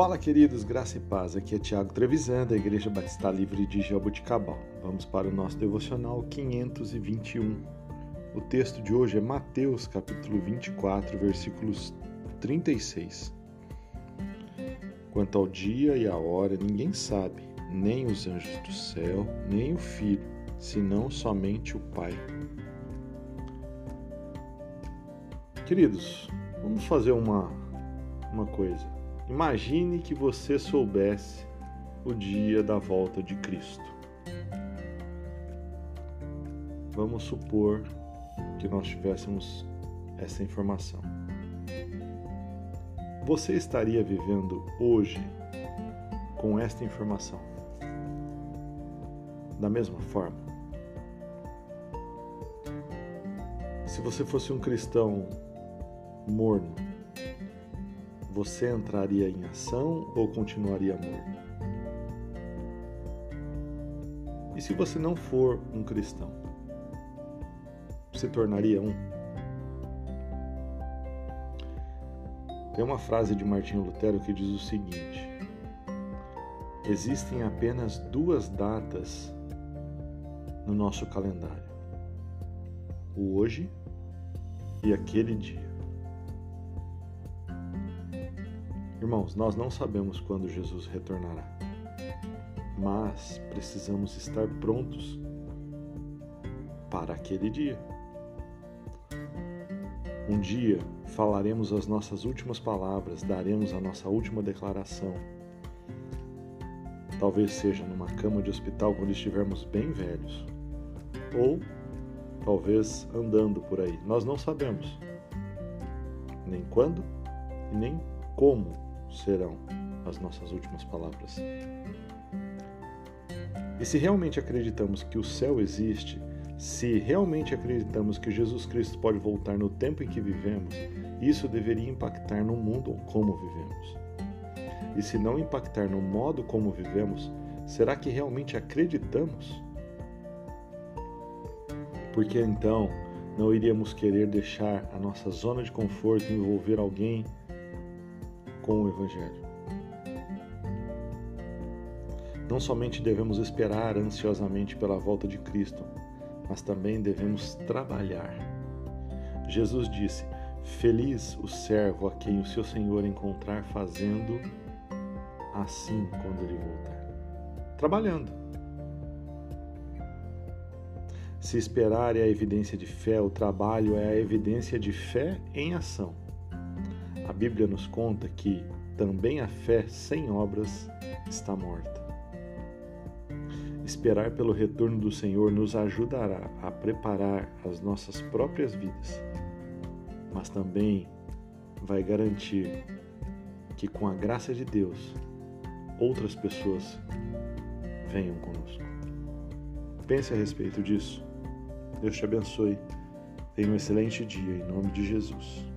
Fala, queridos, graça e paz. Aqui é Tiago Trevisan, da Igreja Batista Livre de Jaboticabal. Vamos para o nosso devocional 521. O texto de hoje é Mateus, capítulo 24, versículos 36. Quanto ao dia e à hora, ninguém sabe, nem os anjos do céu, nem o Filho, senão somente o Pai. Queridos, vamos fazer uma, uma coisa. Imagine que você soubesse o dia da volta de Cristo. Vamos supor que nós tivéssemos essa informação. Você estaria vivendo hoje com esta informação? Da mesma forma? Se você fosse um cristão morno, você entraria em ação ou continuaria morno? E se você não for um cristão, se tornaria um? Tem uma frase de Martinho Lutero que diz o seguinte: Existem apenas duas datas no nosso calendário: o hoje e aquele dia. Irmãos, nós não sabemos quando Jesus retornará, mas precisamos estar prontos para aquele dia. Um dia falaremos as nossas últimas palavras, daremos a nossa última declaração. Talvez seja numa cama de hospital quando estivermos bem velhos, ou talvez andando por aí. Nós não sabemos nem quando e nem como serão as nossas últimas palavras. E se realmente acreditamos que o céu existe, se realmente acreditamos que Jesus Cristo pode voltar no tempo em que vivemos, isso deveria impactar no mundo como vivemos. E se não impactar no modo como vivemos, será que realmente acreditamos? Porque então não iríamos querer deixar a nossa zona de conforto envolver alguém com o Evangelho. Não somente devemos esperar ansiosamente pela volta de Cristo, mas também devemos trabalhar. Jesus disse: Feliz o servo a quem o seu Senhor encontrar fazendo assim quando ele voltar. Trabalhando. Se esperar é a evidência de fé, o trabalho é a evidência de fé em ação. A Bíblia nos conta que também a fé sem obras está morta. Esperar pelo retorno do Senhor nos ajudará a preparar as nossas próprias vidas, mas também vai garantir que, com a graça de Deus, outras pessoas venham conosco. Pense a respeito disso. Deus te abençoe. Tenha um excelente dia em nome de Jesus.